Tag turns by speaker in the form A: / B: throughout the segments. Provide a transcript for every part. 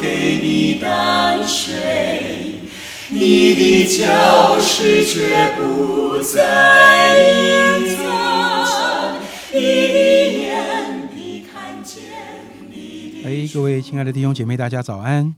A: 给你淡水，你的教室却不再隐藏，你的眼里看见
B: 哎，各位亲爱的弟兄姐妹，大家早安！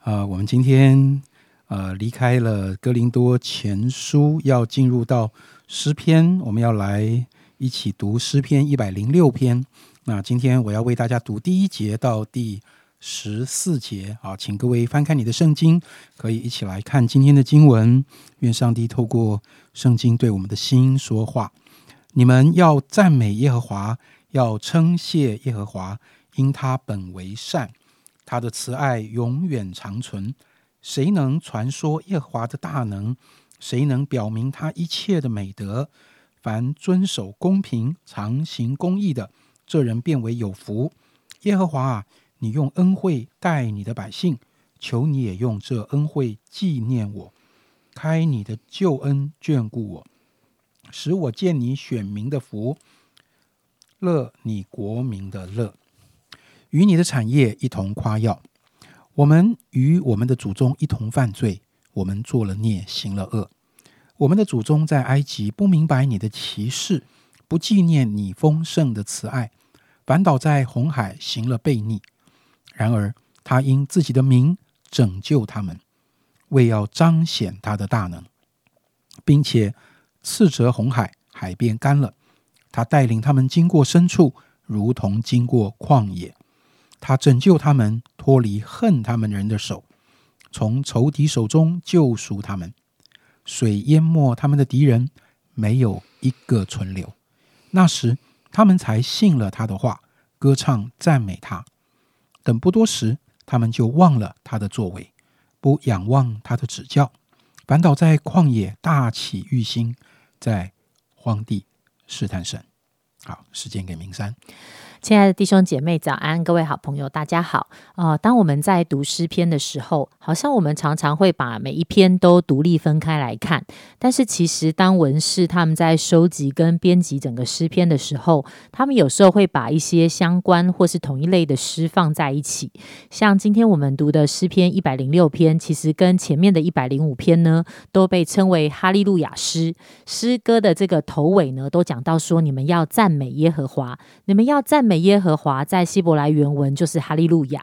B: 啊、我们今天呃离开了哥林多前书，要进入到诗篇，我们要来一起读诗篇一百零六篇。那今天我要为大家读第一节到第十四节啊，请各位翻开你的圣经，可以一起来看今天的经文。愿上帝透过圣经对我们的心说话。你们要赞美耶和华，要称谢耶和华，因他本为善，他的慈爱永远长存。谁能传说耶和华的大能？谁能表明他一切的美德？凡遵守公平、常行公义的，这人变为有福。耶和华啊，你用恩惠待你的百姓，求你也用这恩惠纪念我，开你的救恩眷顾我，使我见你选民的福，乐你国民的乐，与你的产业一同夸耀。我们与我们的祖宗一同犯罪，我们做了孽，行了恶。我们的祖宗在埃及不明白你的奇事，不纪念你丰盛的慈爱，反倒在红海行了悖逆。然而他因自己的名拯救他们，为要彰显他的大能，并且斥责红海，海变干了。他带领他们经过深处，如同经过旷野。他拯救他们脱离恨他们人的手，从仇敌手中救赎他们。水淹没他们的敌人，没有一个存留。那时他们才信了他的话，歌唱赞美他。等不多时，他们就忘了他的作为，不仰望他的指教，反倒在旷野大起欲心，在荒地试探神。好，时间给明山。
C: 亲爱的弟兄姐妹，早安！各位好朋友，大家好。呃，当我们在读诗篇的时候，好像我们常常会把每一篇都独立分开来看。但是其实，当文士他们在收集跟编辑整个诗篇的时候，他们有时候会把一些相关或是同一类的诗放在一起。像今天我们读的诗篇一百零六篇，其实跟前面的一百零五篇呢，都被称为哈利路亚诗。诗歌的这个头尾呢，都讲到说，你们要赞美耶和华，你们要赞美耶和华，在希伯来原文就是哈利路亚。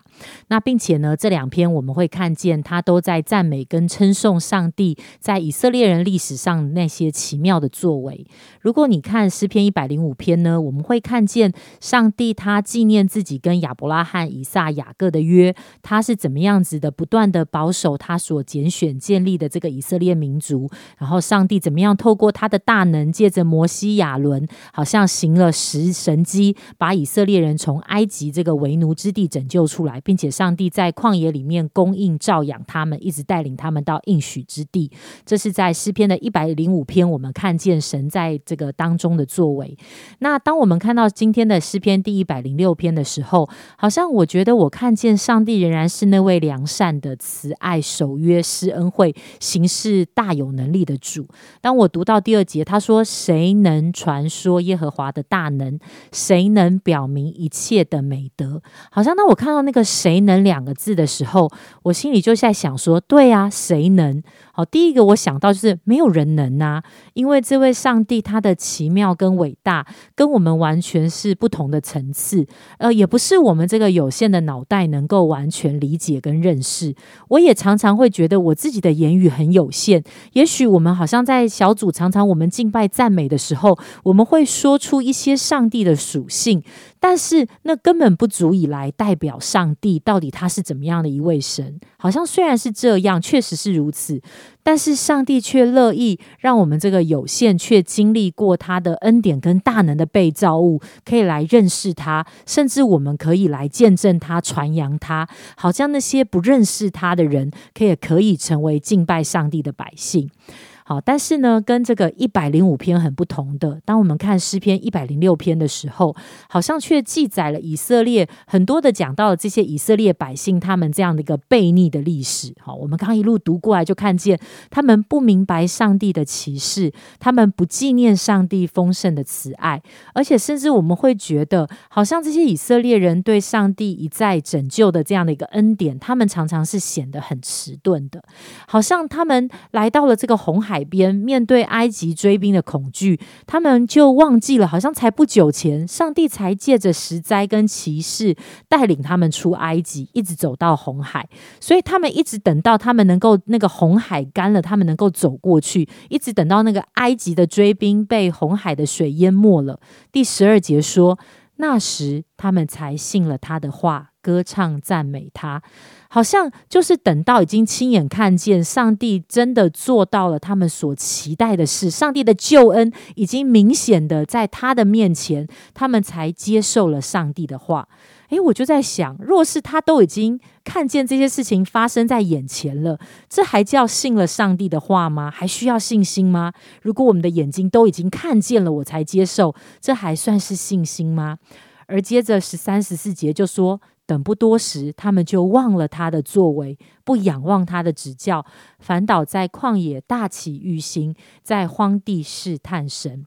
C: 那并且呢，这两篇我们会看见，他都在赞美跟称颂上帝在以色列人历史上那些奇妙的作为。如果你看诗篇一百零五篇呢，我们会看见上帝他纪念自己跟亚伯拉罕、以撒、雅各的约，他是怎么样子的，不断的保守他所拣选建立的这个以色列民族。然后上帝怎么样透过他的大能，借着摩西、亚伦，好像行了十神迹，把以色列人从埃及这个为奴之地拯救出来，并且上帝在旷野里面供应、照养他们，一直带领他们到应许之地。这是在诗篇的一百零五篇，我们看见神在这个当中的作为。那当我们看到今天的诗篇第一百零六篇的时候，好像我觉得我看见上帝仍然是那位良善的、慈爱、守约、施恩惠、行事大有能力的主。当我读到第二节，他说：“谁能传说耶和华的大能？谁能表表明一切的美德？”好像当我看到那个“谁能”两个字的时候，我心里就在想说：“对啊，谁能？”好，第一个我想到就是没有人能啊，因为这位上帝他的奇妙跟伟大，跟我们完全是不同的层次，呃，也不是我们这个有限的脑袋能够完全理解跟认识。我也常常会觉得我自己的言语很有限，也许我们好像在小组常常我们敬拜赞美的时候，我们会说出一些上帝的属性，但是那根本不足以来代表上帝到底他是怎么样的一位神。好像虽然是这样，确实是如此。但是上帝却乐意让我们这个有限却经历过他的恩典跟大能的被造物，可以来认识他，甚至我们可以来见证他、传扬他，好像那些不认识他的人，可以可以成为敬拜上帝的百姓。好，但是呢，跟这个一百零五篇很不同的，当我们看诗篇一百零六篇的时候，好像却记载了以色列很多的讲到了这些以色列百姓他们这样的一个悖逆的历史。好，我们刚一路读过来，就看见他们不明白上帝的启示，他们不纪念上帝丰盛的慈爱，而且甚至我们会觉得，好像这些以色列人对上帝一再拯救的这样的一个恩典，他们常常是显得很迟钝的，好像他们来到了这个红海海边，面对埃及追兵的恐惧，他们就忘记了，好像才不久前，上帝才借着石灾跟骑士带领他们出埃及，一直走到红海，所以他们一直等到他们能够那个红海干了，他们能够走过去，一直等到那个埃及的追兵被红海的水淹没了。第十二节说，那时他们才信了他的话。歌唱赞美他，好像就是等到已经亲眼看见上帝真的做到了他们所期待的事，上帝的救恩已经明显的在他的面前，他们才接受了上帝的话。诶，我就在想，若是他都已经看见这些事情发生在眼前了，这还叫信了上帝的话吗？还需要信心吗？如果我们的眼睛都已经看见了，我才接受，这还算是信心吗？而接着十三十四节就说。等不多时，他们就忘了他的作为，不仰望他的指教，反倒在旷野大起欲心，在荒地试探神。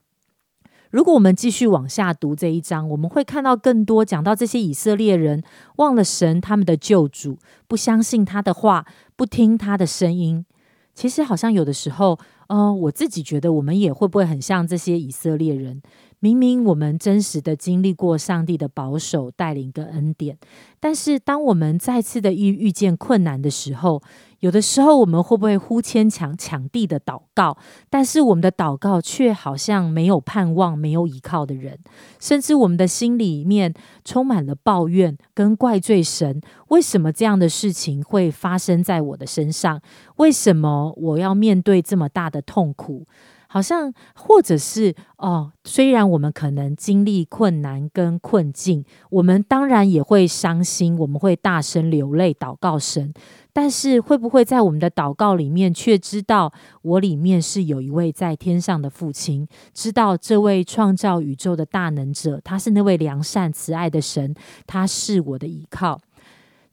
C: 如果我们继续往下读这一章，我们会看到更多讲到这些以色列人忘了神，他们的救主，不相信他的话，不听他的声音。其实好像有的时候，呃，我自己觉得我们也会不会很像这些以色列人。明明我们真实的经历过上帝的保守带领跟恩典，但是当我们再次的遇遇见困难的时候，有的时候我们会不会呼天抢抢地的祷告？但是我们的祷告却好像没有盼望、没有依靠的人，甚至我们的心里面充满了抱怨跟怪罪神：为什么这样的事情会发生在我的身上？为什么我要面对这么大的痛苦？好像，或者是哦，虽然我们可能经历困难跟困境，我们当然也会伤心，我们会大声流泪祷告神。但是，会不会在我们的祷告里面，却知道我里面是有一位在天上的父亲，知道这位创造宇宙的大能者，他是那位良善慈爱的神，他是我的依靠。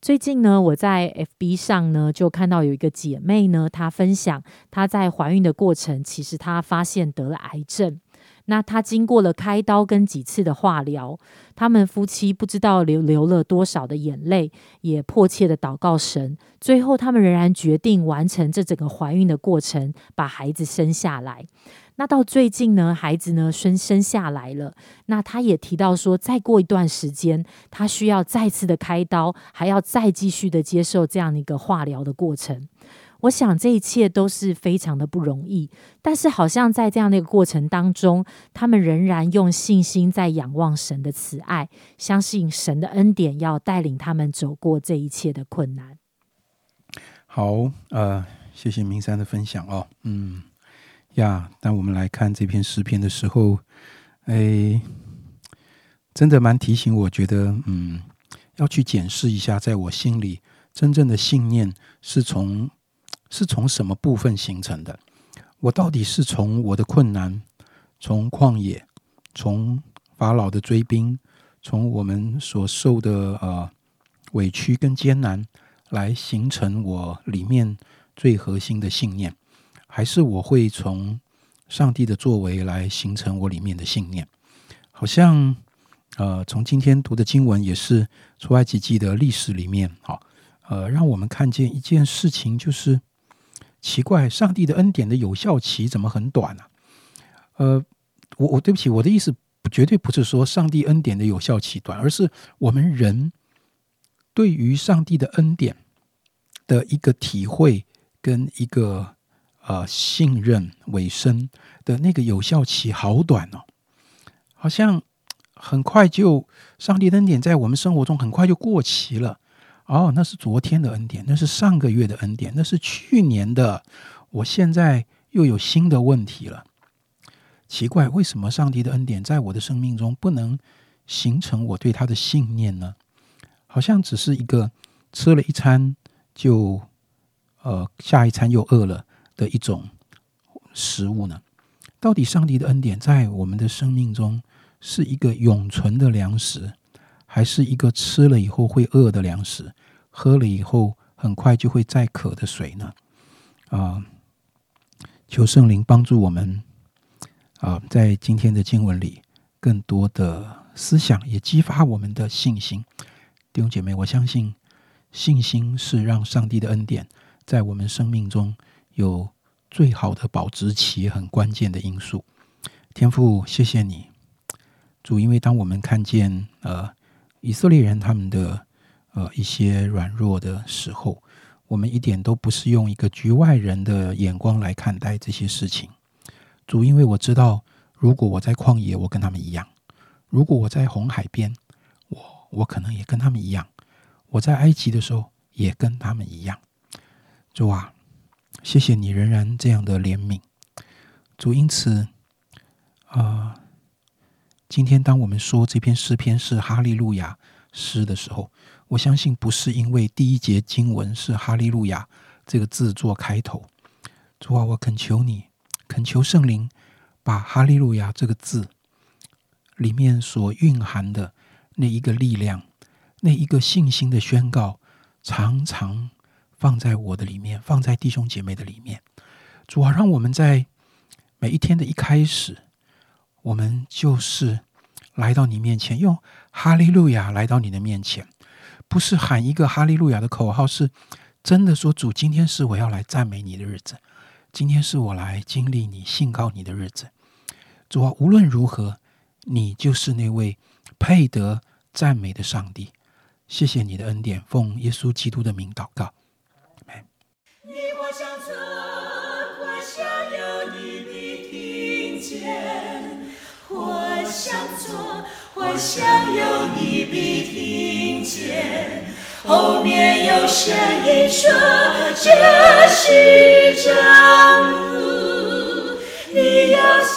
C: 最近呢，我在 FB 上呢就看到有一个姐妹呢，她分享她在怀孕的过程，其实她发现得了癌症。那她经过了开刀跟几次的化疗，他们夫妻不知道流流了多少的眼泪，也迫切的祷告神。最后，他们仍然决定完成这整个怀孕的过程，把孩子生下来。那到最近呢，孩子呢生生下来了。那他也提到说，再过一段时间，他需要再次的开刀，还要再继续的接受这样的一个化疗的过程。我想这一切都是非常的不容易，但是好像在这样的一个过程当中，他们仍然用信心在仰望神的慈爱，相信神的恩典要带领他们走过这一切的困难。
B: 好，呃，谢谢明山的分享哦，嗯。呀，当我们来看这篇诗篇的时候，哎，真的蛮提醒我，觉得嗯，要去检视一下，在我心里真正的信念是从是从什么部分形成的？我到底是从我的困难，从旷野，从法老的追兵，从我们所受的呃委屈跟艰难，来形成我里面最核心的信念？还是我会从上帝的作为来形成我里面的信念，好像呃，从今天读的经文也是出埃及记的历史里面，好呃，让我们看见一件事情，就是奇怪，上帝的恩典的有效期怎么很短呢？呃，我我对不起，我的意思绝对不是说上帝恩典的有效期短，而是我们人对于上帝的恩典的一个体会跟一个。呃，信任尾声的那个有效期好短哦，好像很快就上帝恩典在我们生活中很快就过期了。哦，那是昨天的恩典，那是上个月的恩典，那是去年的。我现在又有新的问题了。奇怪，为什么上帝的恩典在我的生命中不能形成我对他的信念呢？好像只是一个吃了一餐就呃下一餐又饿了。的一种食物呢？到底上帝的恩典在我们的生命中是一个永存的粮食，还是一个吃了以后会饿的粮食，喝了以后很快就会再渴的水呢？啊，求圣灵帮助我们啊，在今天的经文里更多的思想，也激发我们的信心。弟兄姐妹，我相信信心是让上帝的恩典在我们生命中有。最好的保质期很关键的因素，天父，谢谢你，主，因为当我们看见呃以色列人他们的呃一些软弱的时候，我们一点都不是用一个局外人的眼光来看待这些事情。主，因为我知道，如果我在旷野，我跟他们一样；如果我在红海边，我我可能也跟他们一样；我在埃及的时候，也跟他们一样。主啊。谢谢你仍然这样的怜悯，主。因此，啊，今天当我们说这篇诗篇是哈利路亚诗的时候，我相信不是因为第一节经文是哈利路亚这个字做开头。主啊，我恳求你，恳求圣灵，把哈利路亚这个字里面所蕴含的那一个力量，那一个信心的宣告，常常。放在我的里面，放在弟兄姐妹的里面，主啊，让我们在每一天的一开始，我们就是来到你面前，用哈利路亚来到你的面前，不是喊一个哈利路亚的口号，是真的说主，今天是我要来赞美你的日子，今天是我来经历你信告你的日子。主啊，无论如何，你就是那位配得赞美的上帝。谢谢你的恩典，奉耶稣基督的名祷告。
A: 你或相侧，我想有你必听见；或向左，或向右你必听见。后面有声音说：“这是正路，你要向。”